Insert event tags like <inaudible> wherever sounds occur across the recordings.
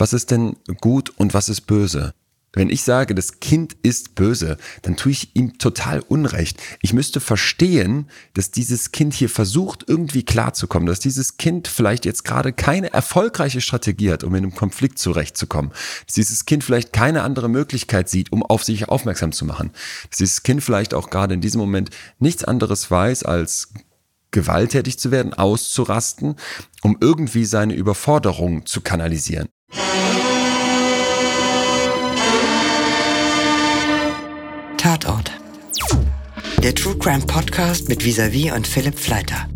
was ist denn gut und was ist böse? Wenn ich sage, das Kind ist böse, dann tue ich ihm total Unrecht. Ich müsste verstehen, dass dieses Kind hier versucht, irgendwie klarzukommen, dass dieses Kind vielleicht jetzt gerade keine erfolgreiche Strategie hat, um in einem Konflikt zurechtzukommen, dass dieses Kind vielleicht keine andere Möglichkeit sieht, um auf sich aufmerksam zu machen, dass dieses Kind vielleicht auch gerade in diesem Moment nichts anderes weiß, als gewalttätig zu werden, auszurasten, um irgendwie seine Überforderung zu kanalisieren. Tatort. Der True Crime Podcast mit Visavi und Philipp Fleiter.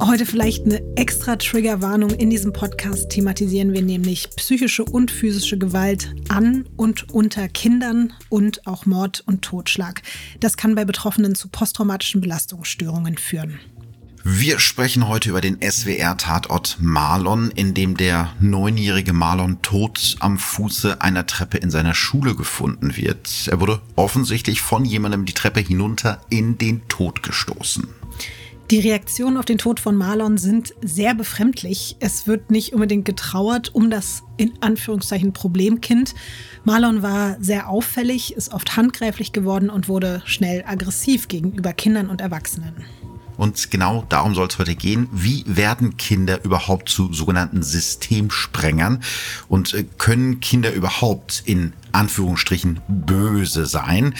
Heute vielleicht eine extra Triggerwarnung. In diesem Podcast thematisieren wir nämlich psychische und physische Gewalt an und unter Kindern und auch Mord und Totschlag. Das kann bei Betroffenen zu posttraumatischen Belastungsstörungen führen. Wir sprechen heute über den SWR-Tatort Marlon, in dem der neunjährige Marlon tot am Fuße einer Treppe in seiner Schule gefunden wird. Er wurde offensichtlich von jemandem die Treppe hinunter in den Tod gestoßen. Die Reaktionen auf den Tod von Marlon sind sehr befremdlich. Es wird nicht unbedingt getrauert um das in Anführungszeichen Problemkind. Marlon war sehr auffällig, ist oft handgreiflich geworden und wurde schnell aggressiv gegenüber Kindern und Erwachsenen. Und genau darum soll es heute gehen. Wie werden Kinder überhaupt zu sogenannten Systemsprengern? Und äh, können Kinder überhaupt in Anführungsstrichen böse sein?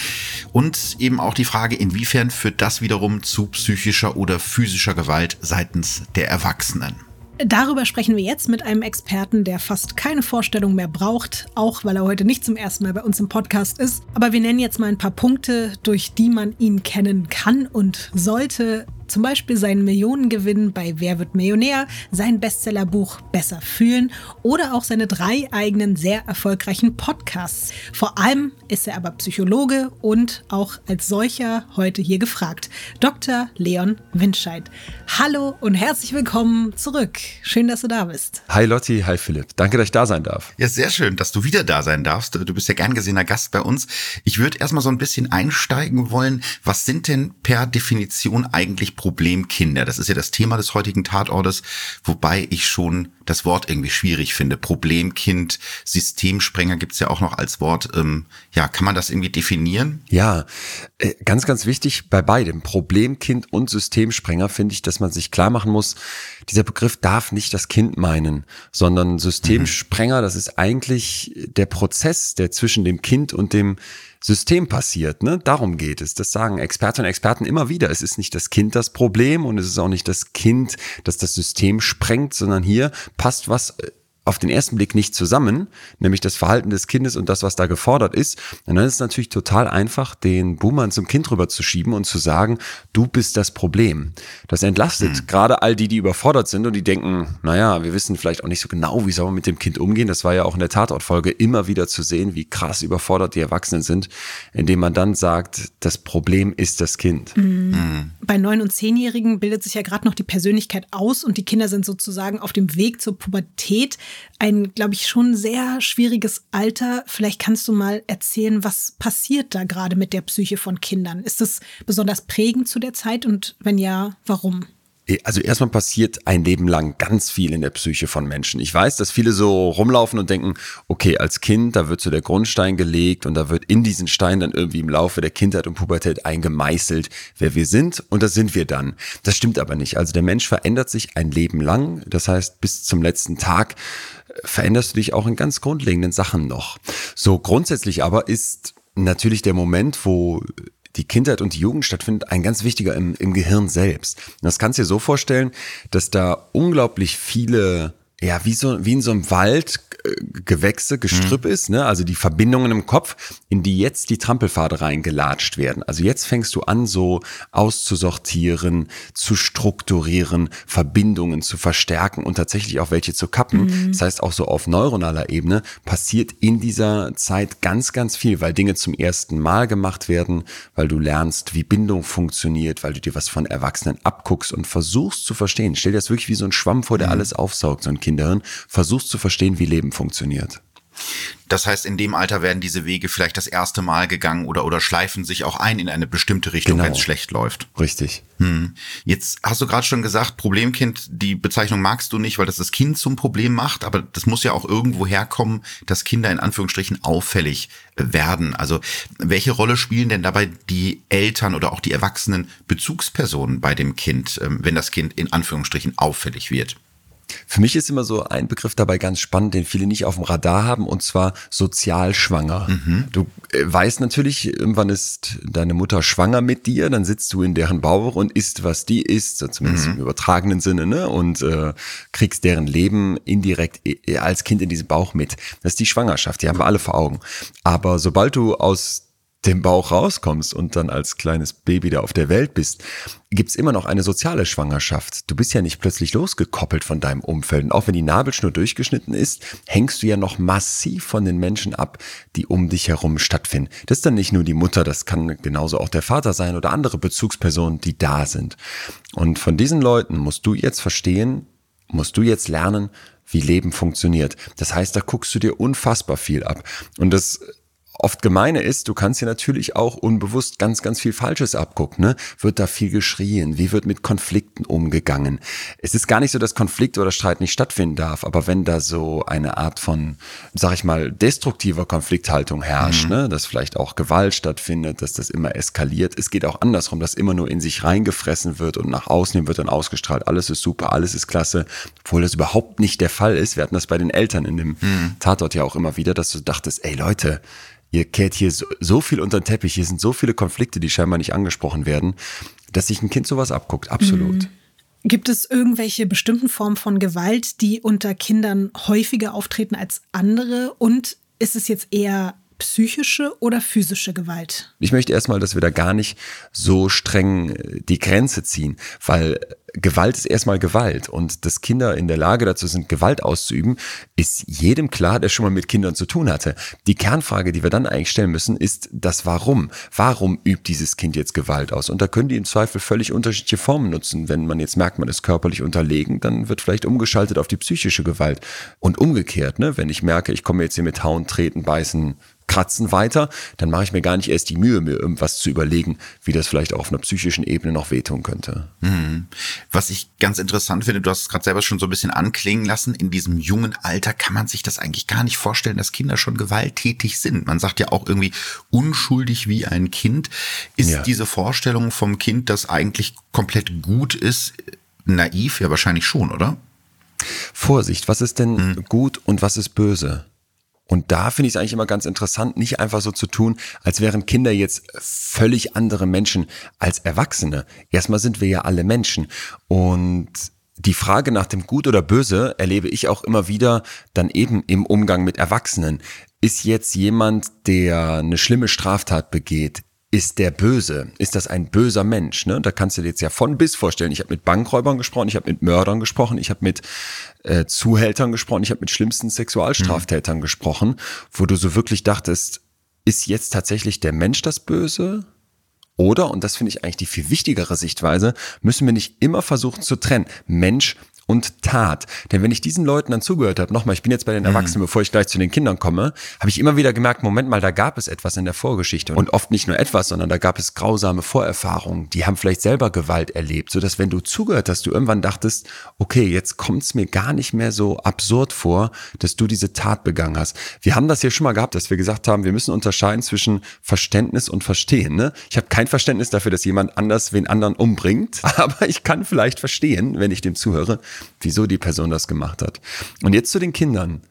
Und eben auch die Frage, inwiefern führt das wiederum zu psychischer oder physischer Gewalt seitens der Erwachsenen? Darüber sprechen wir jetzt mit einem Experten, der fast keine Vorstellung mehr braucht, auch weil er heute nicht zum ersten Mal bei uns im Podcast ist. Aber wir nennen jetzt mal ein paar Punkte, durch die man ihn kennen kann und sollte. Zum Beispiel seinen Millionengewinn bei Wer wird Millionär, sein Bestsellerbuch Besser fühlen oder auch seine drei eigenen sehr erfolgreichen Podcasts. Vor allem ist er aber Psychologe und auch als solcher heute hier gefragt. Dr. Leon Windscheid. Hallo und herzlich willkommen zurück. Schön, dass du da bist. Hi Lotti, hi Philipp. Danke, dass ich da sein darf. Ja, sehr schön, dass du wieder da sein darfst. Du bist ja gern gesehener Gast bei uns. Ich würde erstmal so ein bisschen einsteigen wollen. Was sind denn per Definition eigentlich Problemkinder. Das ist ja das Thema des heutigen Tatortes, wobei ich schon das Wort irgendwie schwierig finde. Problemkind, Systemsprenger gibt's ja auch noch als Wort. Ähm, ja, kann man das irgendwie definieren? Ja, äh, ganz, ganz wichtig bei beidem, Problemkind und Systemsprenger, finde ich, dass man sich klar machen muss, dieser Begriff darf nicht das Kind meinen, sondern Systemsprenger, mhm. das ist eigentlich der Prozess, der zwischen dem Kind und dem System passiert. Ne? Darum geht es. Das sagen Expertinnen und Experten immer wieder. Es ist nicht das Kind das Problem und es ist auch nicht das Kind, das das System sprengt, sondern hier passt was äh, auf den ersten Blick nicht zusammen, nämlich das Verhalten des Kindes und das, was da gefordert ist, und dann ist es natürlich total einfach, den Boomern zum Kind rüberzuschieben und zu sagen, du bist das Problem. Das entlastet mhm. gerade all die, die überfordert sind und die denken, naja, wir wissen vielleicht auch nicht so genau, wie soll man mit dem Kind umgehen. Das war ja auch in der Tatortfolge immer wieder zu sehen, wie krass überfordert die Erwachsenen sind, indem man dann sagt, das Problem ist das Kind. Mhm. Mhm. Bei neun- und zehnjährigen bildet sich ja gerade noch die Persönlichkeit aus und die Kinder sind sozusagen auf dem Weg zur Pubertät ein, glaube ich, schon sehr schwieriges Alter. Vielleicht kannst du mal erzählen, was passiert da gerade mit der Psyche von Kindern? Ist es besonders prägend zu der Zeit und wenn ja, warum? Also erstmal passiert ein Leben lang ganz viel in der Psyche von Menschen. Ich weiß, dass viele so rumlaufen und denken, okay, als Kind, da wird so der Grundstein gelegt und da wird in diesen Stein dann irgendwie im Laufe der Kindheit und Pubertät eingemeißelt, wer wir sind und das sind wir dann. Das stimmt aber nicht. Also der Mensch verändert sich ein Leben lang. Das heißt, bis zum letzten Tag äh, veränderst du dich auch in ganz grundlegenden Sachen noch. So grundsätzlich aber ist natürlich der Moment, wo die Kindheit und die Jugend stattfindet, ein ganz wichtiger im, im Gehirn selbst. Und das kannst du dir so vorstellen, dass da unglaublich viele ja, wie so, wie in so einem Wald äh, Gewächse, Gestrüpp mhm. ist, ne? also die Verbindungen im Kopf, in die jetzt die Trampelpfade reingelatscht werden. Also jetzt fängst du an, so auszusortieren, zu strukturieren, Verbindungen zu verstärken und tatsächlich auch welche zu kappen. Mhm. Das heißt, auch so auf neuronaler Ebene passiert in dieser Zeit ganz, ganz viel, weil Dinge zum ersten Mal gemacht werden, weil du lernst, wie Bindung funktioniert, weil du dir was von Erwachsenen abguckst und versuchst zu verstehen. Stell dir das wirklich wie so ein Schwamm vor, der mhm. alles aufsaugt, so ein Kinderhirn, versuchst zu verstehen, wie Leben funktioniert. Das heißt, in dem Alter werden diese Wege vielleicht das erste Mal gegangen oder, oder schleifen sich auch ein in eine bestimmte Richtung, Genau. wenn es schlecht läuft. Richtig. Hm. Jetzt hast du gerade schon gesagt, Problemkind, die Bezeichnung magst du nicht, weil das das Kind zum Problem macht, aber das muss ja auch irgendwo herkommen, dass Kinder in Anführungsstrichen auffällig werden. Also welche Rolle spielen denn dabei die Eltern oder auch die erwachsenen Bezugspersonen bei dem Kind, ähm, wenn das Kind in Anführungsstrichen auffällig wird? Für mich ist immer so ein Begriff dabei ganz spannend, den viele nicht auf dem Radar haben, und zwar sozial schwanger. Du äh, weißt natürlich, irgendwann ist deine Mutter schwanger mit dir, dann sitzt du in deren Bauch und isst, was die isst, zumindest im übertragenen Sinne, ne? Und äh, kriegst deren Leben indirekt äh, als Kind in diesem Bauch mit. Das ist die Schwangerschaft, die haben wir alle vor Augen. Aber sobald du aus dem Bauch rauskommst und dann als kleines Baby da auf der Welt bist, gibt's immer noch eine soziale Schwangerschaft. Du bist ja nicht plötzlich losgekoppelt von deinem Umfeld. Und auch wenn die Nabelschnur durchgeschnitten ist, hängst du ja noch massiv von den Menschen ab, die um dich herum stattfinden. Das ist dann nicht nur die Mutter, das kann genauso auch der Vater sein oder andere Bezugspersonen, die da sind. Und von diesen Leuten musst du jetzt verstehen, musst du jetzt lernen, wie Leben funktioniert. Das heißt, da guckst du dir unfassbar viel ab. Und das oft gemeine ist, du kannst dir natürlich auch unbewusst ganz, ganz viel Falsches abgucken. Ne? Wird da viel geschrien? Wie wird mit Konflikten umgegangen? Es ist gar nicht so, dass Konflikt oder Streit nicht stattfinden darf, aber wenn da so eine Art von, sag ich mal, destruktiver Konflikthaltung herrscht, ne? dass vielleicht auch Gewalt stattfindet, dass das immer eskaliert. Es geht auch andersrum, dass immer nur in sich reingefressen wird und nach außen hin wird dann ausgestrahlt. Alles ist super, alles ist klasse, obwohl das überhaupt nicht der Fall ist. Wir hatten das bei den Eltern in dem Tatort ja auch immer wieder, dass du dachtest, ey Leute, ihr kehrt hier so, so viel unter den Teppich, hier sind so viele Konflikte, die scheinbar nicht angesprochen werden, dass sich ein Kind sowas abguckt. Absolut. Gibt es irgendwelche bestimmten Formen von Gewalt, die unter Kindern häufiger auftreten als andere? Und ist es jetzt eher psychische oder physische Gewalt? Ich möchte erstmal, dass wir da gar nicht so streng äh, die Grenze ziehen, weil Gewalt ist erstmal Gewalt und dass Kinder in der Lage dazu sind, Gewalt auszuüben, ist jedem klar, der schon mal mit Kindern zu tun hatte. Die Kernfrage, die wir dann eigentlich stellen müssen, ist das Warum. Warum übt dieses Kind jetzt Gewalt aus? Und da können die im Zweifel völlig unterschiedliche Formen nutzen. Wenn man jetzt merkt, man ist körperlich unterlegen, dann wird vielleicht umgeschaltet auf die psychische Gewalt. Und umgekehrt, ne, wenn ich merke, ich komme jetzt hier mit Hauen, Treten, Beißen, Kratzen weiter, dann mache ich mir gar nicht erst die Mühe, mir irgendwas zu überlegen, wie das vielleicht auch auf einer psychischen Ebene noch wehtun könnte. Was ich ganz interessant finde, du hast es gerade selber schon so ein bisschen anklingen lassen, in diesem jungen Alter kann man sich das eigentlich gar nicht vorstellen, dass Kinder schon gewalttätig sind. Man sagt ja auch irgendwie unschuldig wie ein Kind. Ist Ja. diese Vorstellung vom Kind, das eigentlich komplett gut ist, naiv? Ja, wahrscheinlich schon, oder? Vorsicht, was ist denn gut und was ist böse? Und da finde ich es eigentlich immer ganz interessant, nicht einfach so zu tun, als wären Kinder jetzt völlig andere Menschen als Erwachsene. Erstmal sind wir ja alle Menschen. Und die Frage nach dem Gut oder Böse erlebe ich auch immer wieder dann eben im Umgang mit Erwachsenen. Ist jetzt jemand, der eine schlimme Straftat begeht, ist der böse? Ist das ein böser Mensch? Ne? Da kannst du dir jetzt ja von bis vorstellen. Ich habe mit Bankräubern gesprochen, ich habe mit Mördern gesprochen, ich habe mit äh, Zuhältern gesprochen, ich habe mit schlimmsten Sexualstraftätern gesprochen, wo du so wirklich dachtest, ist jetzt tatsächlich der Mensch das Böse? Oder, und das finde ich eigentlich die viel wichtigere Sichtweise, müssen wir nicht immer versuchen zu trennen, Mensch und Tat. Denn wenn ich diesen Leuten dann zugehört habe, nochmal, ich bin jetzt bei den Erwachsenen, bevor ich gleich zu den Kindern komme, habe ich immer wieder gemerkt, Moment mal, da gab es etwas in der Vorgeschichte. Und oft nicht nur etwas, sondern da gab es grausame Vorerfahrungen. Die haben vielleicht selber Gewalt erlebt, sodass wenn du zugehört hast, du irgendwann dachtest, okay, jetzt kommt es mir gar nicht mehr so absurd vor, dass du diese Tat begangen hast. Wir haben das hier schon mal gehabt, dass wir gesagt haben, wir müssen unterscheiden zwischen Verständnis und Verstehen. Ne? Ich habe kein Verständnis dafür, dass jemand anders wen anderen umbringt, <laughs> aber ich kann vielleicht verstehen, wenn ich dem zuhöre, wieso die Person das gemacht hat. Und jetzt zu den Kindern.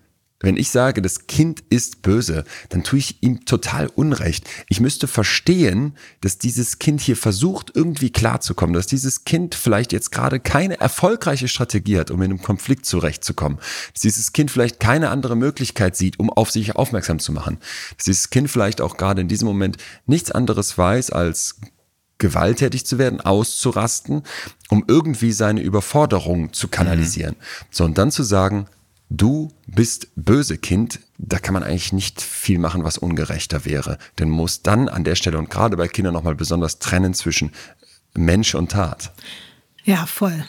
Wenn ich sage, das Kind ist böse, dann tue ich ihm total Unrecht. Ich müsste verstehen, dass dieses Kind hier versucht, irgendwie klarzukommen, dass dieses Kind vielleicht jetzt gerade keine erfolgreiche Strategie hat, um in einem Konflikt zurechtzukommen. Dass dieses Kind vielleicht keine andere Möglichkeit sieht, um auf sich aufmerksam zu machen. Dass dieses Kind vielleicht auch gerade in diesem Moment nichts anderes weiß, als gewalttätig zu werden, auszurasten, um irgendwie seine Überforderung zu kanalisieren. So, und dann zu sagen, du bist böse Kind, da kann man eigentlich nicht viel machen, was ungerechter wäre. Denn man muss dann an der Stelle und gerade bei Kindern nochmal besonders trennen zwischen Mensch und Tat. Ja, voll.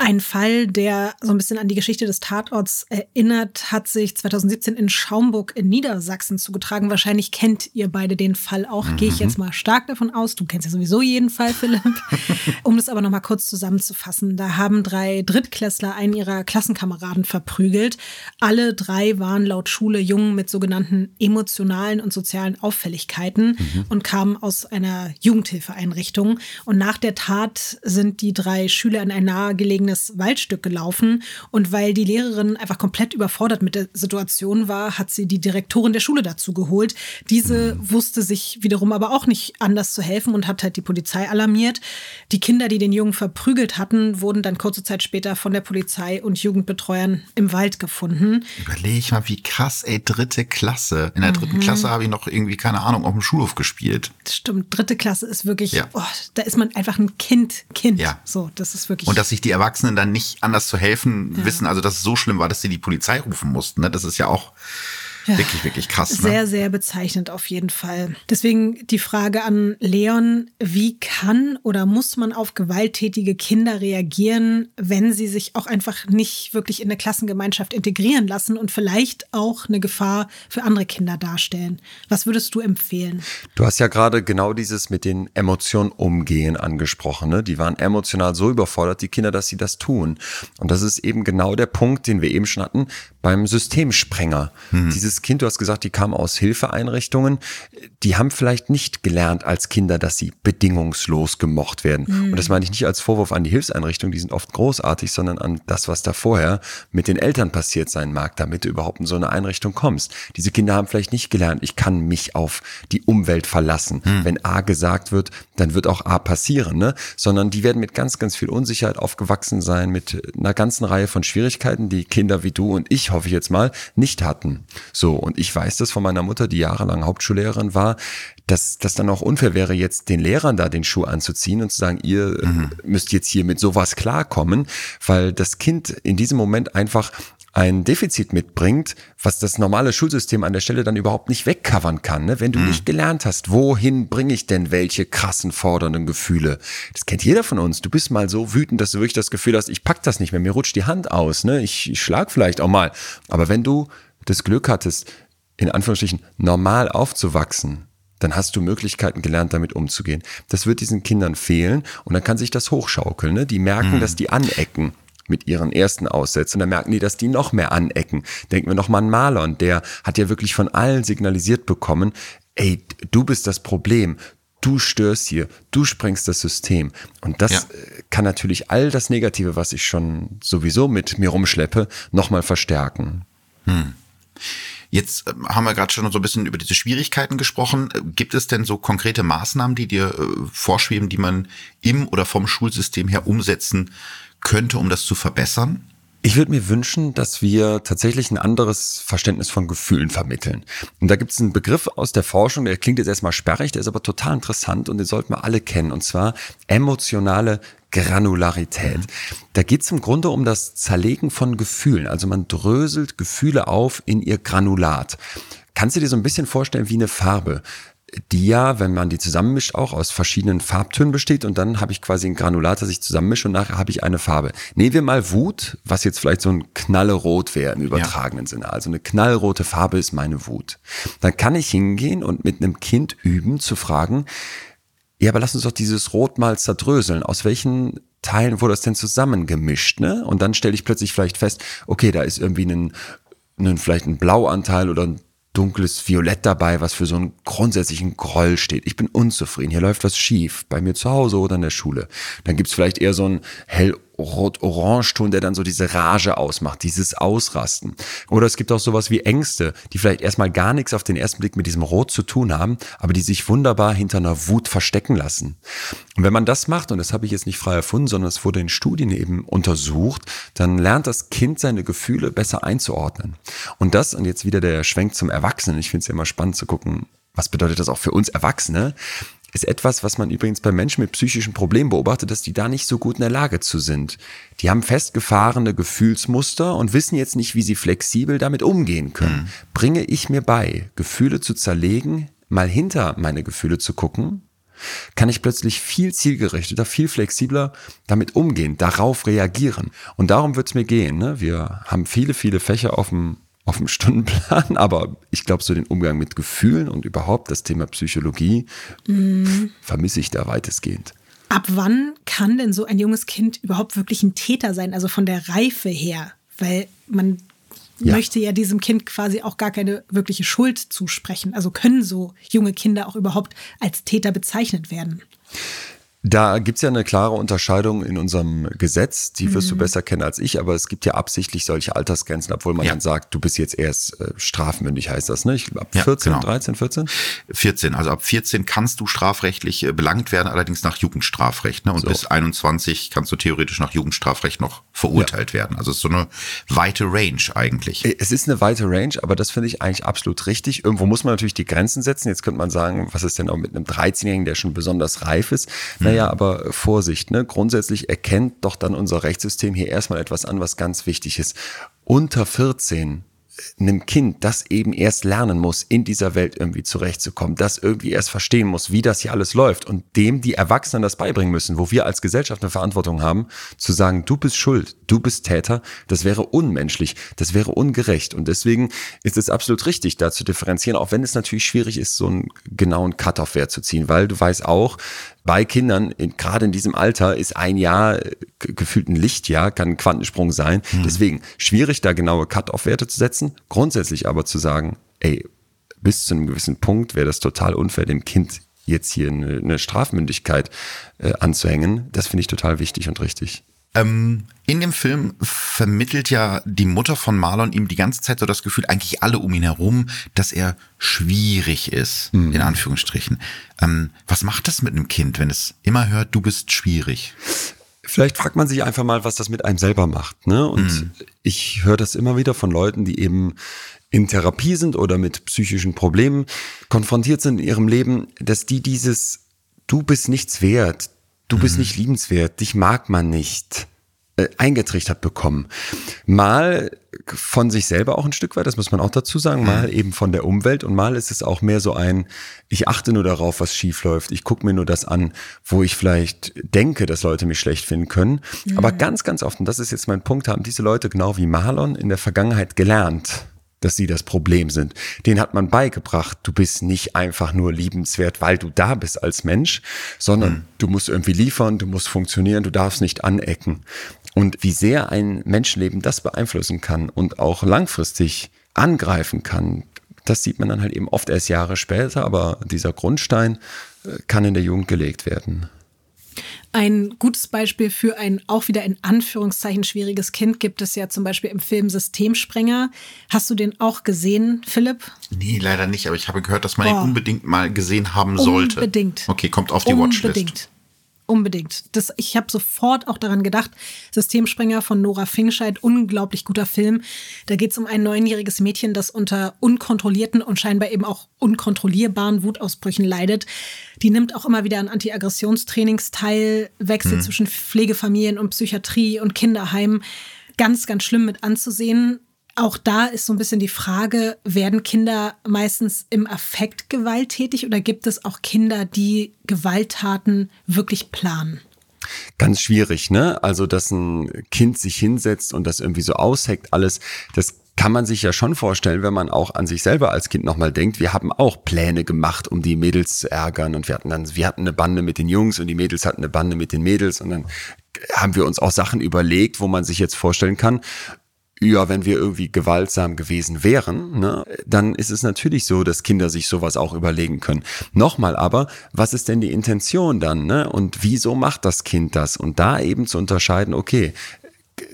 Ein Fall, der so ein bisschen an die Geschichte des Tatorts erinnert, hat sich 2017 in Schaumburg in Niedersachsen zugetragen. Wahrscheinlich kennt ihr beide den Fall auch, mhm. gehe ich jetzt mal stark davon aus. Du kennst ja sowieso jeden Fall, Philipp. <laughs> um das aber nochmal kurz zusammenzufassen. Da haben drei Drittklässler einen ihrer Klassenkameraden verprügelt. Alle drei waren laut Schule Jungen mit sogenannten emotionalen und sozialen Auffälligkeiten mhm. und kamen aus einer Jugendhilfeeinrichtung. Und nach der Tat sind die drei Schüler in ein nahegelegenen eigenes Waldstück gelaufen. Und weil die Lehrerin einfach komplett überfordert mit der Situation war, hat sie die Direktorin der Schule dazu geholt. Diese wusste sich wiederum aber auch nicht anders zu helfen und hat halt die Polizei alarmiert. Die Kinder, die den Jungen verprügelt hatten, wurden dann kurze Zeit später von der Polizei und Jugendbetreuern im Wald gefunden. Überleg mal, wie krass, ey, dritte Klasse. In der dritten mhm. Klasse habe ich noch irgendwie, keine Ahnung, auf dem Schulhof gespielt. Stimmt, dritte Klasse ist wirklich, ja. oh, da ist man einfach ein Kind, Kind. Ja. So, das ist wirklich. Und dass sich die Erwachsenen Erwachsenen dann nicht anders zu helfen ja. wissen. Also, dass es so schlimm war, dass sie die Polizei rufen mussten. Ne? Das ist ja auch ja, wirklich, wirklich krass. Ne? Sehr, sehr bezeichnend auf jeden Fall. Deswegen die Frage an Leon, wie kann oder muss man auf gewalttätige Kinder reagieren, wenn sie sich auch einfach nicht wirklich in eine Klassengemeinschaft integrieren lassen und vielleicht auch eine Gefahr für andere Kinder darstellen? Was würdest du empfehlen? Du hast ja gerade genau dieses mit den Emotionen umgehen angesprochen. Ne? Die waren emotional so überfordert, die Kinder, dass sie das tun. Und das ist eben genau der Punkt, den wir eben schon hatten beim Systemsprenger. Hm. Dieses Kind, du hast gesagt, die kamen aus Hilfeeinrichtungen, die haben vielleicht nicht gelernt als Kinder, dass sie bedingungslos gemocht werden. Mhm. Und das meine ich nicht als Vorwurf an die Hilfseinrichtungen, die sind oft großartig, sondern an das, was da vorher mit den Eltern passiert sein mag, damit du überhaupt in so eine Einrichtung kommst. Diese Kinder haben vielleicht nicht gelernt, ich kann mich auf die Umwelt verlassen. Mhm. Wenn A gesagt wird, dann wird auch A passieren, ne? Sondern die werden mit ganz, ganz viel Unsicherheit aufgewachsen sein, mit einer ganzen Reihe von Schwierigkeiten, die Kinder wie du und ich, hoffe ich jetzt mal, nicht hatten. So, und ich weiß das von meiner Mutter, die jahrelang Hauptschullehrerin war, dass das dann auch unfair wäre, jetzt den Lehrern da den Schuh anzuziehen und zu sagen, ihr mhm. müsst jetzt hier mit sowas klarkommen, weil das Kind in diesem Moment einfach ein Defizit mitbringt, was das normale Schulsystem an der Stelle dann überhaupt nicht wegcovern kann. Ne? Wenn du mhm. nicht gelernt hast, wohin bringe ich denn welche krassen fordernden Gefühle? Das kennt jeder von uns. Du bist mal so wütend, dass du wirklich das Gefühl hast, ich pack das nicht mehr, mir rutscht die Hand aus, ne? ich, ich schlag vielleicht auch mal. Aber wenn du das Glück hattest, in Anführungsstrichen normal aufzuwachsen, dann hast du Möglichkeiten gelernt, damit umzugehen. Das wird diesen Kindern fehlen und dann kann sich das hochschaukeln. Ne? Die merken, mhm. dass die anecken mit ihren ersten Aussätzen. Dann merken die, dass die noch mehr anecken. Denken wir noch mal an Marlon, der hat ja wirklich von allen signalisiert bekommen, ey, du bist das Problem. Du störst hier, du sprengst das System. Und das ja. Äh, kann natürlich all das Negative, was ich schon sowieso mit mir rumschleppe, nochmal verstärken. Hm. Jetzt ähm, haben wir gerade schon so ein bisschen über diese Schwierigkeiten gesprochen. Äh, gibt es denn so konkrete Maßnahmen, die dir äh, vorschweben, die man im oder vom Schulsystem her umsetzen könnte, um das zu verbessern? Ich würde mir wünschen, dass wir tatsächlich ein anderes Verständnis von Gefühlen vermitteln. Und da gibt es einen Begriff aus der Forschung, der klingt jetzt erstmal sperrig, der ist aber total interessant und den sollten wir alle kennen, und zwar emotionale Granularität. Da geht es im Grunde um das Zerlegen von Gefühlen. Also man dröselt Gefühle auf in ihr Granulat. Kannst du dir so ein bisschen vorstellen wie eine Farbe? Die ja, wenn man die zusammenmischt, auch aus verschiedenen Farbtönen besteht und dann habe ich quasi ein Granulat, das ich zusammenmische und nachher habe ich eine Farbe. Nehmen wir mal Wut, was jetzt vielleicht so ein knallerot wäre im übertragenen ja. Sinne. Also eine knallrote Farbe ist meine Wut. Dann kann ich hingehen und mit einem Kind üben zu fragen, ja, aber lass uns doch dieses Rot mal zerdröseln. Aus welchen Teilen wurde das denn zusammengemischt, ne? Und dann stelle ich plötzlich vielleicht fest, okay, da ist irgendwie ein, ein vielleicht ein Blauanteil oder ein dunkles Violett dabei, was für so einen grundsätzlichen Groll steht. Ich bin unzufrieden, hier läuft was schief, bei mir zu Hause oder in der Schule. Dann gibt's vielleicht eher so ein hell Rot-Orange-Ton, der dann so diese Rage ausmacht, dieses Ausrasten. Oder es gibt auch sowas wie Ängste, die vielleicht erstmal gar nichts auf den ersten Blick mit diesem Rot zu tun haben, aber die sich wunderbar hinter einer Wut verstecken lassen. Und wenn man das macht, und das habe ich jetzt nicht frei erfunden, sondern es wurde in Studien eben untersucht, dann lernt das Kind seine Gefühle besser einzuordnen. Und das, und jetzt wieder der Schwenk zum Erwachsenen, ich finde es ja immer spannend zu gucken, was bedeutet das auch für uns Erwachsene? Ist etwas, was man übrigens bei Menschen mit psychischen Problemen beobachtet, dass die da nicht so gut in der Lage zu sind. Die haben festgefahrene Gefühlsmuster und wissen jetzt nicht, wie sie flexibel damit umgehen können. Mhm. Bringe ich mir bei, Gefühle zu zerlegen, mal hinter meine Gefühle zu gucken kann ich plötzlich viel zielgerichteter, viel flexibler damit umgehen, darauf reagieren. Und darum wird es mir gehen. Ne? Wir haben viele, viele Fächer auf dem, auf dem Stundenplan, <laughs> aber ich glaube, so den Umgang mit Gefühlen und überhaupt das Thema Psychologie mhm. vermisse ich da weitestgehend. Ab wann kann denn so ein junges Kind überhaupt wirklich ein Täter sein, also von der Reife her? Weil man ja. möchte ja diesem Kind quasi auch gar keine wirkliche Schuld zusprechen. Also können so junge Kinder auch überhaupt als Täter bezeichnet werden? Da gibt es ja eine klare Unterscheidung in unserem Gesetz, die wirst mhm. du besser kennen als ich, aber es gibt ja absichtlich solche Altersgrenzen, obwohl man ja. dann sagt, du bist jetzt erst äh, strafmündig, heißt das, ne? Ich, ab ja, 14, genau. 13, 14? 14, also ab 14 kannst du strafrechtlich äh, belangt werden, allerdings nach Jugendstrafrecht. Ne? Und so. bis 21 kannst du theoretisch nach Jugendstrafrecht noch verurteilt ja. werden. Also es ist so eine weite Range eigentlich. Äh, es ist eine weite Range, aber das finde ich eigentlich absolut richtig. Irgendwo muss man natürlich die Grenzen setzen. Jetzt könnte man sagen, was ist denn auch mit einem 13-Jährigen, der schon besonders reif ist? Hm. Naja, aber Vorsicht, ne? grundsätzlich erkennt doch dann unser Rechtssystem hier erstmal etwas an, was ganz wichtig ist. Unter 14 einem Kind, das eben erst lernen muss, in dieser Welt irgendwie zurechtzukommen, das irgendwie erst verstehen muss, wie das hier alles läuft und dem die Erwachsenen das beibringen müssen, wo wir als Gesellschaft eine Verantwortung haben, zu sagen, du bist schuld, du bist Täter, das wäre unmenschlich, das wäre ungerecht. Und deswegen ist es absolut richtig, da zu differenzieren, auch wenn es natürlich schwierig ist, so einen genauen Cut-off-Wert zu ziehen, weil du weißt auch, bei Kindern, in, gerade in diesem Alter, ist ein Jahr äh, gefühlt ein Lichtjahr, kann ein Quantensprung sein. Mhm. Deswegen schwierig, da genaue Cut-off-Werte zu setzen. Grundsätzlich aber zu sagen, ey, bis zu einem gewissen Punkt wäre das total unfair, dem Kind jetzt hier eine, eine Strafmündigkeit äh, anzuhängen. Das finde ich total wichtig und richtig. Ähm, in dem Film vermittelt ja die Mutter von Marlon ihm die ganze Zeit so das Gefühl, eigentlich alle um ihn herum, dass er schwierig ist, mhm. in Anführungsstrichen. Ähm, was macht das mit einem Kind, wenn es immer hört, du bist schwierig? Vielleicht fragt man sich einfach mal, was das mit einem selber macht. Ne? Und mhm. ich höre das immer wieder von Leuten, die eben in Therapie sind oder mit psychischen Problemen konfrontiert sind in ihrem Leben, dass die dieses Du bist nichts wert, du mhm. bist nicht liebenswert, dich mag man nicht, äh, eingetrichtert bekommen. Mal von sich selber auch ein Stück weit, das muss man auch dazu sagen, mal mhm. eben von der Umwelt und mal ist es auch mehr so ein, ich achte nur darauf, was schief läuft, ich gucke mir nur das an, wo ich vielleicht denke, dass Leute mich schlecht finden können. Mhm. Aber ganz, ganz oft, und das ist jetzt mein Punkt, haben diese Leute genau wie Marlon in der Vergangenheit gelernt, dass sie das Problem sind. Den hat man beigebracht, du bist nicht einfach nur liebenswert, weil du da bist als Mensch, sondern mhm. du musst irgendwie liefern, du musst funktionieren, du darfst nicht anecken. Und wie sehr ein Menschenleben das beeinflussen kann und auch langfristig angreifen kann, das sieht man dann halt eben oft erst Jahre später, aber dieser Grundstein äh, kann in der Jugend gelegt werden. Ein gutes Beispiel für ein auch wieder in Anführungszeichen schwieriges Kind gibt es ja zum Beispiel im Film Systemsprenger. Hast du den auch gesehen, Philipp? Nee, leider nicht, aber ich habe gehört, dass man oh. ihn unbedingt mal gesehen haben sollte. Unbedingt. Okay, kommt auf die unbedingt. Watchlist. Unbedingt. Das, ich habe sofort auch daran gedacht. Systemsprenger von Nora Fingscheid, unglaublich guter Film. Da geht es um ein neunjähriges Mädchen, das unter unkontrollierten und scheinbar eben auch unkontrollierbaren Wutausbrüchen leidet. Die nimmt auch immer wieder an Anti-Aggressionstrainings teil, wechselt mhm. zwischen Pflegefamilien und Psychiatrie und Kinderheim. Ganz, ganz schlimm mit anzusehen. Auch da ist so ein bisschen die Frage, werden Kinder meistens im Affekt gewalttätig oder gibt es auch Kinder, die Gewalttaten wirklich planen? Ganz schwierig, ne? Also, dass ein Kind sich hinsetzt und das irgendwie so ausheckt, alles, das kann man sich ja schon vorstellen, wenn man auch an sich selber als Kind nochmal denkt, wir haben auch Pläne gemacht, um die Mädels zu ärgern und wir hatten dann, wir hatten eine Bande mit den Jungs und die Mädels hatten eine Bande mit den Mädels und dann haben wir uns auch Sachen überlegt, wo man sich jetzt vorstellen kann, ja, wenn wir irgendwie gewaltsam gewesen wären, ne, dann ist es natürlich so, dass Kinder sich sowas auch überlegen können. Nochmal aber, was ist denn die Intention dann, ne? Und wieso macht das Kind das? Und da eben zu unterscheiden, okay,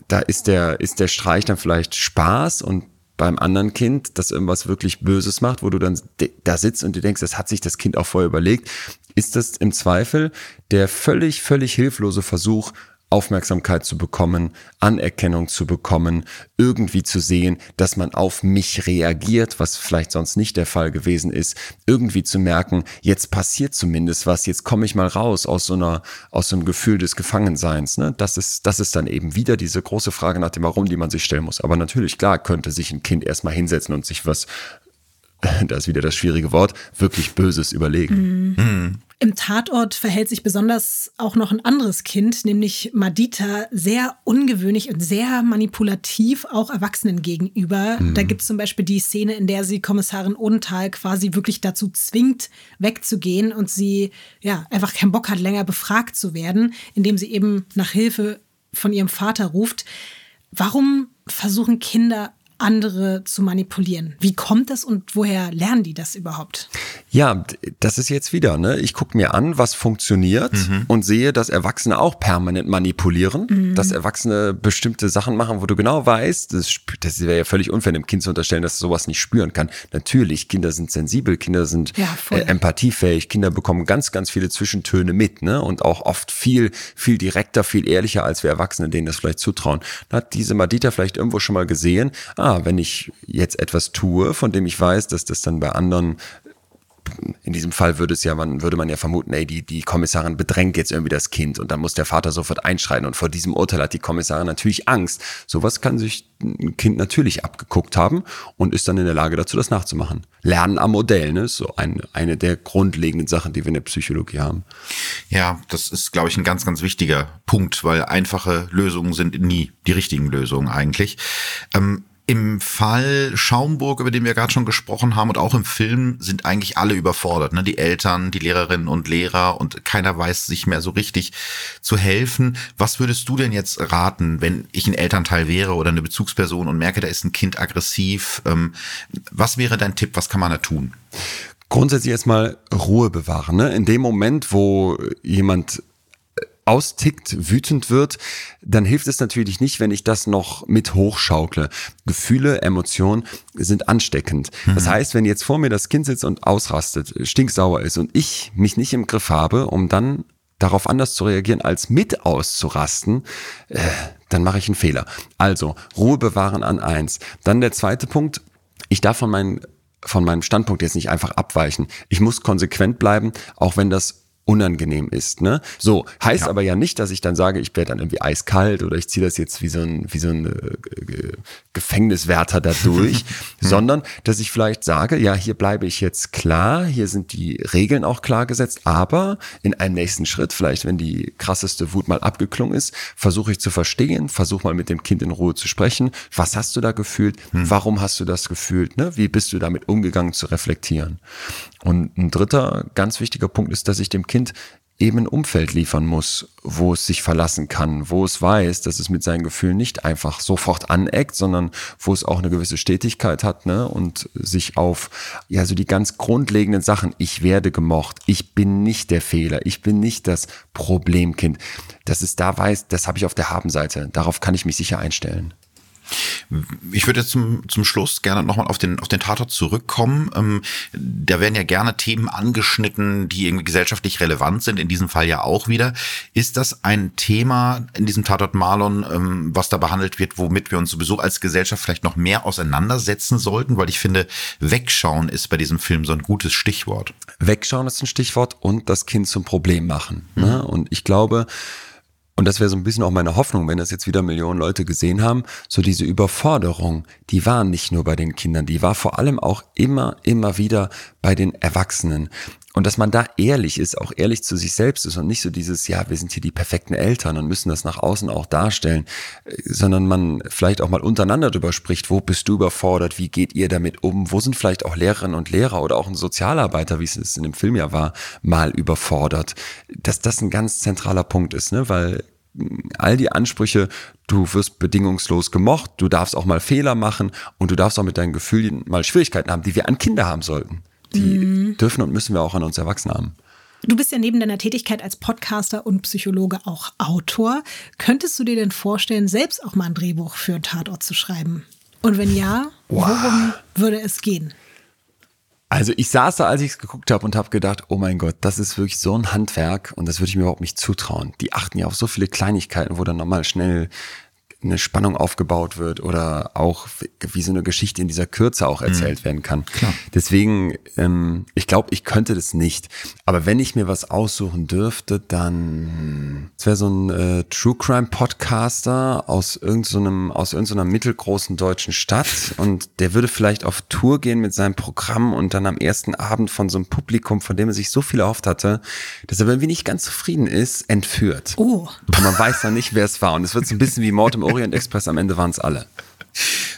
da ist der, ist der Streich dann vielleicht Spaß und beim anderen Kind, das irgendwas wirklich Böses macht, wo du dann da sitzt und du denkst, das hat sich das Kind auch vorher überlegt, ist das im Zweifel der völlig, völlig hilflose Versuch, Aufmerksamkeit zu bekommen, Anerkennung zu bekommen, irgendwie zu sehen, dass man auf mich reagiert, was vielleicht sonst nicht der Fall gewesen ist, irgendwie zu merken, jetzt passiert zumindest was, jetzt komme ich mal raus aus so einer, aus so einem Gefühl des Gefangenseins. Ne? Das ist, das ist dann eben wieder diese große Frage nach dem Warum, die man sich stellen muss. Aber natürlich, klar, könnte sich ein Kind erstmal hinsetzen und sich was <laughs> da ist wieder das schwierige Wort, wirklich Böses überlegen. Mhm. Im Tatort verhält sich besonders auch noch ein anderes Kind, nämlich Madita, sehr ungewöhnlich und sehr manipulativ auch Erwachsenen gegenüber. Mhm. Da gibt es zum Beispiel die Szene, in der sie Kommissarin Odenthal quasi wirklich dazu zwingt, wegzugehen und sie ja einfach keinen Bock hat, länger befragt zu werden, indem sie eben nach Hilfe von ihrem Vater ruft. Warum versuchen Kinder andere zu manipulieren. Wie kommt das und woher lernen die das überhaupt? Ja, das ist jetzt wieder, ne? Ich gucke mir an, was funktioniert mhm. und sehe, dass Erwachsene auch permanent manipulieren, mhm. dass Erwachsene bestimmte Sachen machen, wo du genau weißt, das, das wäre ja völlig unfair, dem Kind zu unterstellen, dass es sowas nicht spüren kann. Natürlich, Kinder sind sensibel, Kinder sind ja, äh, empathiefähig, Kinder bekommen ganz, ganz viele Zwischentöne mit, ne? Und auch oft viel, viel direkter, viel ehrlicher, als wir Erwachsene denen das vielleicht zutrauen. Da hat diese Madita vielleicht irgendwo schon mal gesehen, ah, wenn ich jetzt etwas tue, von dem ich weiß, dass das dann bei anderen in diesem Fall würde es ja, man, würde man ja vermuten, ey, die, die Kommissarin bedrängt jetzt irgendwie das Kind und dann muss der Vater sofort einschreiten und vor diesem Urteil hat die Kommissarin natürlich Angst. Sowas kann sich ein Kind natürlich abgeguckt haben und ist dann in der Lage dazu, das nachzumachen. Lernen am Modell, ne, ist so ein, eine der grundlegenden Sachen, die wir in der Psychologie haben. Ja, das ist, glaube ich, ein ganz, ganz wichtiger Punkt, weil einfache Lösungen sind nie die richtigen Lösungen eigentlich. Ähm, im Fall Schaumburg, über den wir gerade schon gesprochen haben, und auch im Film sind eigentlich alle überfordert. Ne? Die Eltern, die Lehrerinnen und Lehrer und keiner weiß sich mehr so richtig zu helfen. Was würdest du denn jetzt raten, wenn ich ein Elternteil wäre oder eine Bezugsperson und merke, da ist ein Kind aggressiv? Ähm, was wäre dein Tipp? Was kann man da tun? Grundsätzlich erstmal Ruhe bewahren. Ne? In dem Moment, wo jemand austickt, wütend wird, dann hilft es natürlich nicht, wenn ich das noch mit hochschaukle. Gefühle, Emotionen sind ansteckend. Mhm. Das heißt, wenn jetzt vor mir das Kind sitzt und ausrastet, stinksauer ist und ich mich nicht im Griff habe, um dann darauf anders zu reagieren, als mit auszurasten, äh, dann mache ich einen Fehler. Also Ruhe bewahren an eins. Dann der zweite Punkt, ich darf von, meinen, von meinem Standpunkt jetzt nicht einfach abweichen. Ich muss konsequent bleiben, auch wenn das unangenehm ist. Ne? So, heißt ja. aber ja nicht, dass ich dann sage, ich werde dann irgendwie eiskalt oder ich ziehe das jetzt wie so ein, wie so ein äh, Gefängniswärter da durch, <laughs> sondern dass ich vielleicht sage, ja, hier bleibe ich jetzt klar, hier sind die Regeln auch klar gesetzt, aber in einem nächsten Schritt, vielleicht wenn die krasseste Wut mal abgeklungen ist, versuche ich zu verstehen, versuche mal mit dem Kind in Ruhe zu sprechen. Was hast du da gefühlt? Hm. Warum hast du das gefühlt? Ne? Wie bist du damit umgegangen zu reflektieren? Und ein dritter ganz wichtiger Punkt ist, dass ich dem Kind eben ein Umfeld liefern muss, wo es sich verlassen kann, wo es weiß, dass es mit seinen Gefühlen nicht einfach sofort aneckt, sondern wo es auch eine gewisse Stetigkeit hat, ne, und sich auf, ja, so die ganz grundlegenden Sachen, ich werde gemocht, ich bin nicht der Fehler, ich bin nicht das Problemkind, dass es da weiß, das habe ich auf der Habenseite, darauf kann ich mich sicher einstellen. Ich würde jetzt zum, zum Schluss gerne nochmal auf den, auf den Tatort zurückkommen. Ähm, da werden ja gerne Themen angeschnitten, die irgendwie gesellschaftlich relevant sind, in diesem Fall ja auch wieder. Ist das ein Thema in diesem Tatort Marlon, ähm, was da behandelt wird, womit wir uns sowieso als Gesellschaft vielleicht noch mehr auseinandersetzen sollten? Weil ich finde, Wegschauen ist bei diesem Film so ein gutes Stichwort. Wegschauen ist ein Stichwort und das Kind zum Problem machen. Ne? Mhm. Und ich glaube, und das wäre so ein bisschen auch meine Hoffnung, wenn das jetzt wieder Millionen Leute gesehen haben, so diese Überforderung, die war nicht nur bei den Kindern, die war vor allem auch immer, immer wieder bei den Erwachsenen. Und dass man da ehrlich ist, auch ehrlich zu sich selbst ist und nicht so dieses, ja, wir sind hier die perfekten Eltern und müssen das nach außen auch darstellen, sondern man vielleicht auch mal untereinander drüber spricht, wo bist du überfordert, wie geht ihr damit um, wo sind vielleicht auch Lehrerinnen und Lehrer oder auch ein Sozialarbeiter, wie es in dem Film ja war, mal überfordert. Dass das ein ganz zentraler Punkt ist, ne, weil all die Ansprüche, du wirst bedingungslos gemocht, du darfst auch mal Fehler machen und du darfst auch mit deinen Gefühlen mal Schwierigkeiten haben, die wir an Kinder haben sollten. Die mhm. dürfen und müssen wir auch an uns Erwachsene haben. Du bist ja neben deiner Tätigkeit als Podcaster und Psychologe auch Autor. Könntest du dir denn vorstellen, selbst auch mal ein Drehbuch für Tatort zu schreiben? Und wenn ja, wow. worum würde es gehen? Also ich saß da, als ich es geguckt habe und habe gedacht, oh mein Gott, das ist wirklich so ein Handwerk und das würde ich mir überhaupt nicht zutrauen. Die achten ja auf so viele Kleinigkeiten, wo dann nochmal schnell eine Spannung aufgebaut wird oder auch wie so eine Geschichte in dieser Kürze auch erzählt mhm. werden kann. Klar. Deswegen, ähm, ich glaube, ich könnte das nicht. Aber wenn ich mir was aussuchen dürfte, dann es wäre so ein äh, True Crime Podcaster aus irgendeinem so aus irgendeiner mittelgroßen deutschen Stadt und der würde vielleicht auf Tour gehen mit seinem Programm und dann am ersten Abend von so einem Publikum, von dem er sich so viel erhofft hatte, dass er irgendwie nicht ganz zufrieden ist, entführt. Oh. Und man weiß dann nicht, wer es war. Und es wird so ein bisschen wie Mord im <laughs> Orient Express, am Ende waren es alle.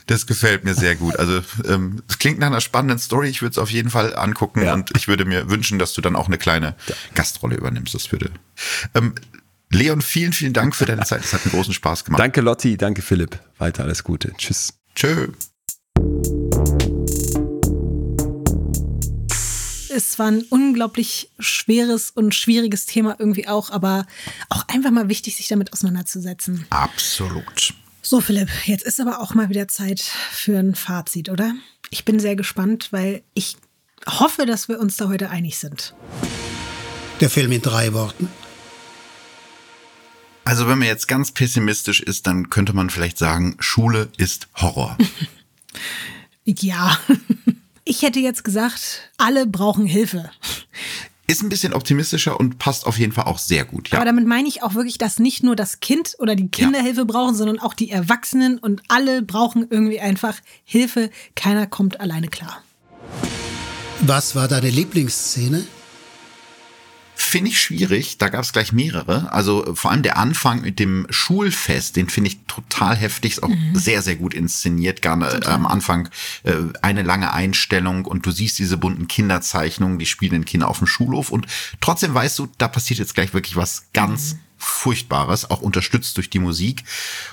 Das gefällt mir sehr gut. Also ähm, es klingt nach einer spannenden Story. Ich würde es auf jeden Fall angucken ja. und ich würde mir wünschen, dass du dann auch eine kleine ja. Gastrolle übernimmst. Das würde. Ähm, Leon, vielen, vielen Dank für deine Zeit. Es hat einen großen Spaß gemacht. Danke Lotti, danke Philipp. Weiter alles Gute. Tschüss. Tschö. Es war ein unglaublich schweres und schwieriges Thema irgendwie auch, aber auch einfach mal wichtig, sich damit auseinanderzusetzen. Absolut. So, Philipp, jetzt ist aber auch mal wieder Zeit für ein Fazit, oder? Ich bin sehr gespannt, weil ich hoffe, dass wir uns da heute einig sind. Der Film in drei Worten. Also wenn man jetzt ganz pessimistisch ist, dann könnte man vielleicht sagen, Schule ist Horror. <laughs> ja. <laughs> Ich hätte jetzt gesagt, alle brauchen Hilfe. Ist ein bisschen optimistischer und passt auf jeden Fall auch sehr gut. Ja. Aber damit meine ich auch wirklich, dass nicht nur das Kind oder die Kinder ja. Hilfe brauchen, sondern auch die Erwachsenen und alle brauchen irgendwie einfach Hilfe. Keiner kommt alleine klar. Was war deine Lieblingsszene? Finde ich schwierig. Da gab es gleich mehrere. Also vor allem der Anfang mit dem Schulfest, den finde ich total heftig. Ist auch mhm. sehr, sehr gut inszeniert. Gar äh, am Anfang äh, eine lange Einstellung und du siehst diese bunten Kinderzeichnungen, die spielen Kinder auf dem Schulhof und trotzdem weißt du, da passiert jetzt gleich wirklich was ganz mhm. Furchtbares, auch unterstützt durch die Musik.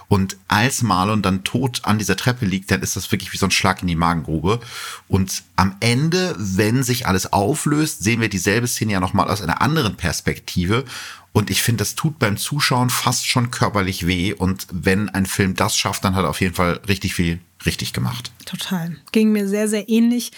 Und als Marlon dann tot an dieser Treppe liegt, dann ist das wirklich wie so ein Schlag in die Magengrube. Und am Ende, wenn sich alles auflöst, sehen wir dieselbe Szene ja nochmal aus einer anderen Perspektive. Und ich finde, das tut beim Zuschauen fast schon körperlich weh. Und wenn ein Film das schafft, dann hat er auf jeden Fall richtig viel richtig gemacht. Total. Ging mir sehr, sehr ähnlich.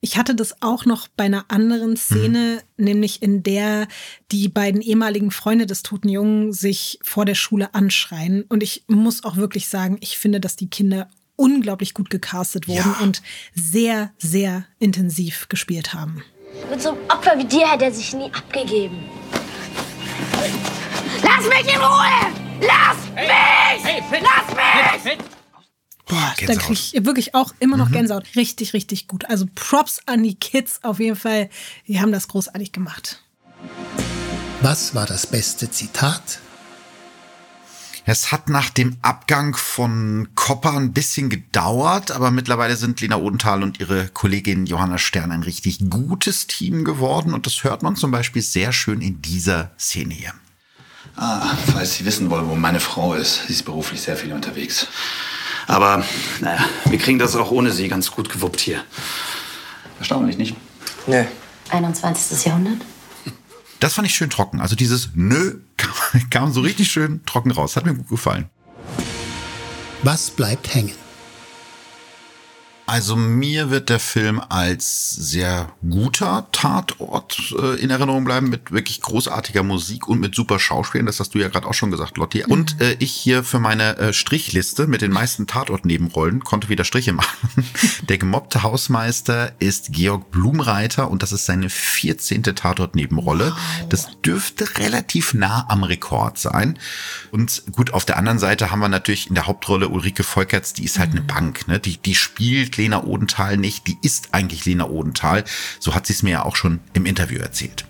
Ich hatte das auch noch bei einer anderen Szene, mhm. nämlich in der die beiden ehemaligen Freunde des toten Jungen sich vor der Schule anschreien. Und ich muss auch wirklich sagen, ich finde, dass die Kinder unglaublich gut gecastet wurden ja. und sehr, sehr intensiv gespielt haben. Mit so einem Opfer wie dir hätte er sich nie abgegeben. Lass mich in Ruhe! Lass mich! Hey, hey, Lass mich! Boah, da kriege ich wirklich auch immer noch mhm. Gänsehaut. Richtig, richtig gut. Also Props an die Kids auf jeden Fall. Die haben das großartig gemacht. Was war das beste Zitat? Es hat nach dem Abgang von Kopper ein bisschen gedauert, aber mittlerweile sind Lena Odenthal und ihre Kollegin Johanna Stern ein richtig gutes Team geworden und das hört man zum Beispiel sehr schön in dieser Szene hier. Ah, falls Sie wissen wollen, wo meine Frau ist, sie ist beruflich sehr viel unterwegs. Aber naja, wir kriegen das auch ohne sie ganz gut gewuppt hier. Erstaunlich, nicht? Nö. 21. Jahrhundert? Das fand ich schön trocken. Also dieses Nö <laughs> kam, so richtig schön trocken raus. Hat mir gut gefallen. Was bleibt hängen? Also mir wird der Film als sehr guter Tatort äh, in Erinnerung bleiben, mit wirklich großartiger Musik und mit super Schauspielern. Das hast du ja gerade auch schon gesagt, Lotti. Mhm. Und äh, ich hier für meine äh, Strichliste mit den meisten Tatort-Nebenrollen konnte wieder Striche <laughs> machen. Der gemobbte Hausmeister ist Georg Blumreiter und das ist seine 14. Tatort-Nebenrolle. Wow. Das dürfte relativ nah am Rekord sein. Und gut, auf der anderen Seite haben wir natürlich in der Hauptrolle Ulrike Volkerts, die ist halt mhm. eine Bank, ne? Die, die spielt Lena Odenthal nicht, die ist eigentlich Lena Odenthal. So hat sie es mir ja auch schon im Interview erzählt.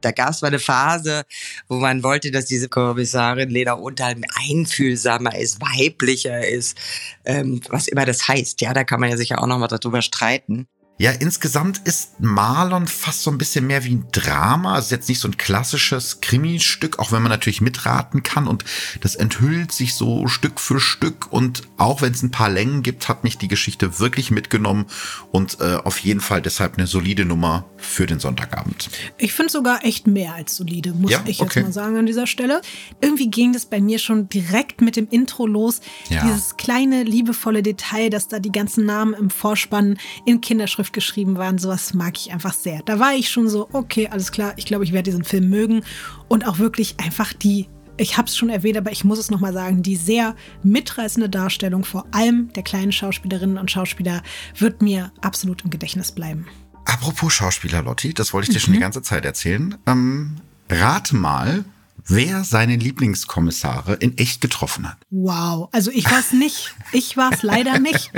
Da gab es mal eine Phase, wo man wollte, dass diese Kommissarin Lena Odenthal einfühlsamer ist, weiblicher ist, ähm, was immer das heißt. Ja, da kann man ja sicher auch noch mal darüber streiten. Ja, insgesamt ist Marlon fast so ein bisschen mehr wie ein Drama. Also jetzt nicht so ein klassisches Krimi-Stück, auch wenn man natürlich mitraten kann. Und das enthüllt sich so Stück für Stück. Und auch wenn es ein paar Längen gibt, hat mich die Geschichte wirklich mitgenommen. Und äh, auf jeden Fall deshalb eine solide Nummer für den Sonntagabend. Ich finde sogar echt mehr als solide, muss ja, ich okay. jetzt mal sagen an dieser Stelle. Irgendwie ging das bei mir schon direkt mit dem Intro los. Ja. Dieses kleine, liebevolle Detail, dass da die ganzen Namen im Vorspann in Kinderschrift geschrieben waren, sowas mag ich einfach sehr. Da war ich schon so, okay, alles klar, ich glaube, ich werde diesen Film mögen und auch wirklich einfach die ich habe es schon erwähnt, aber ich muss es nochmal sagen, die sehr mitreißende Darstellung vor allem der kleinen Schauspielerinnen und Schauspieler wird mir absolut im Gedächtnis bleiben. Apropos Schauspieler, Lotti, das wollte ich dir schon die ganze Zeit erzählen. Ähm, rate mal, wer seine Lieblingskommissare in echt getroffen hat. Wow, also ich war es nicht. Ich war es leider nicht.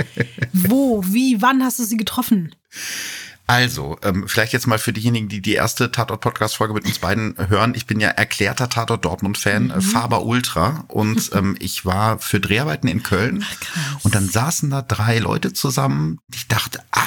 Wo, wie, wann hast du sie getroffen? Also, ähm, vielleicht jetzt mal für diejenigen, die die erste Tatort-Podcast-Folge mit uns beiden hören. Ich bin ja erklärter Tatort-Dortmund-Fan, mhm. Faber Ultra. Und <laughs> ähm, ich war für Dreharbeiten in Köln. Ach, und dann saßen da drei Leute zusammen. Ich dachte, ah,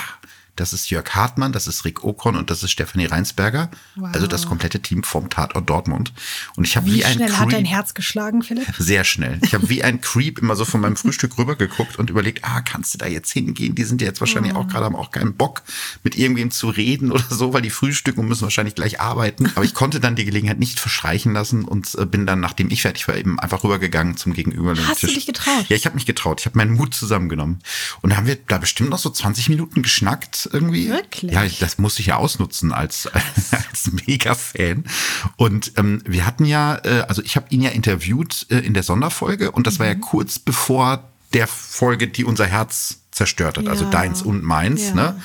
das ist Jörg Hartmann, das ist Rick Okon und das ist Stefanie Reinsberger. Wow. Also das komplette Team vom Tatort Dortmund. Und ich habe wie, wie ein schnell Creep, hat dein Herz geschlagen, Philipp? Sehr schnell. Ich habe wie ein <laughs> Creep immer so von meinem Frühstück rübergeguckt und überlegt, ah, kannst du da jetzt hingehen? Die sind ja jetzt wahrscheinlich oh. auch gerade, haben auch keinen Bock, mit irgendwem zu reden oder so, weil die frühstücken und müssen wahrscheinlich gleich arbeiten. Aber ich konnte dann die Gelegenheit nicht verstreichen lassen und äh, bin dann, nachdem ich fertig war, eben einfach rübergegangen zum gegenüberliegenden Hast Tisch. du dich getraut? Ja, ich habe mich getraut. Ich habe meinen Mut zusammengenommen. Und da haben wir da bestimmt noch so 20 Minuten geschnackt irgendwie. Wirklich? Ja, das musste ich ja ausnutzen als, <laughs> als Mega-Fan. Und ähm, wir hatten ja, äh, also ich habe ihn ja interviewt äh, in der Sonderfolge und das mhm. war ja mhm. kurz bevor der Folge, die unser Herz zerstört hat, also ja. also deins und meins, ja. ne?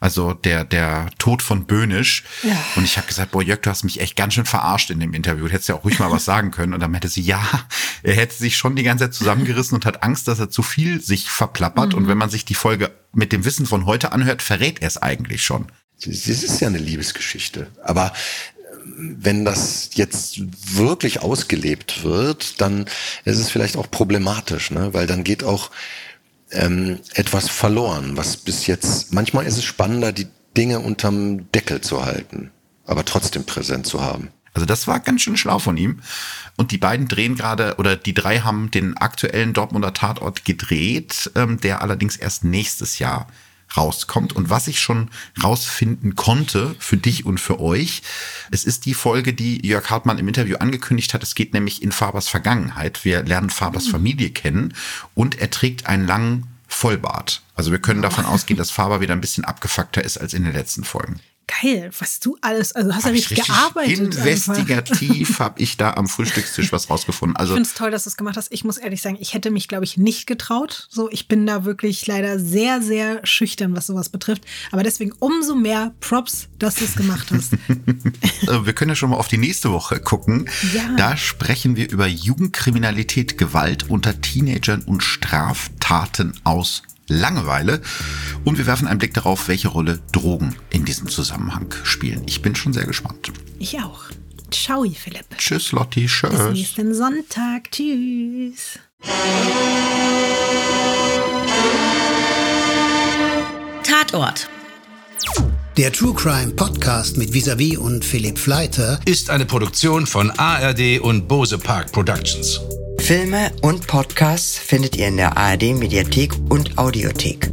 Also der, der Tod von Böhnisch. Ja. Und ich habe gesagt, boah, Jörg, du hast mich echt ganz schön verarscht in dem Interview. Du hättest ja auch ruhig mal was <laughs> sagen können. Und dann hätte sie, ja, er hätte sich schon die ganze Zeit zusammengerissen und hat Angst, dass er zu viel sich verplappert. Mhm. Und wenn man sich die Folge mit dem Wissen von heute anhört, verrät er es eigentlich schon. Es ist ja eine Liebesgeschichte. Aber ähm, wenn das jetzt wirklich ausgelebt wird, dann ist es vielleicht auch problematisch, ne? weil dann geht auch ähm, etwas verloren, was bis jetzt, manchmal ist es spannender, die Dinge unterm Deckel zu halten, aber trotzdem präsent zu haben. Also das war ganz schön schlau von ihm. Und die beiden drehen gerade, oder die drei haben den aktuellen Dortmunder Tatort gedreht, ähm, der allerdings erst nächstes Jahr rauskommt. Und was ich schon rausfinden konnte für dich und für euch, es ist die Folge, die Jörg Hartmann im Interview angekündigt hat. Es geht nämlich in Fabers Vergangenheit. Wir lernen Fabers mhm. Familie kennen und er trägt einen langen Vollbart. Also wir können davon ausgehen, dass Faber wieder ein bisschen abgefuckter ist als in den letzten Folgen. Geil, was du alles, also hast du ja richtig gearbeitet. Investigativ <laughs> habe ich da am Frühstückstisch was rausgefunden. Also ich finde es toll, dass du es gemacht hast. Ich muss ehrlich sagen, ich hätte mich, glaube ich, nicht getraut. So, ich bin da wirklich leider sehr, sehr schüchtern, was sowas betrifft. Aber deswegen umso mehr Props, dass du es gemacht hast. <laughs> wir können ja schon mal auf die nächste Woche gucken. Ja. Da sprechen wir über Jugendkriminalität, Gewalt unter Teenagern und Straftaten aus Langeweile und wir werfen einen Blick darauf, welche Rolle Drogen in diesem Zusammenhang spielen. Ich bin schon sehr gespannt. Ich auch. Ciao, Philipp. Tschüss, Lotti. Tschüss. Bis nächsten Sonntag. Tschüss. Tatort. Der True Crime Podcast mit Visavi und Philipp Fleiter ist eine Produktion von ARD und Bose Park Productions. Filme und Podcasts findet ihr in der ARD Mediathek und Audiothek.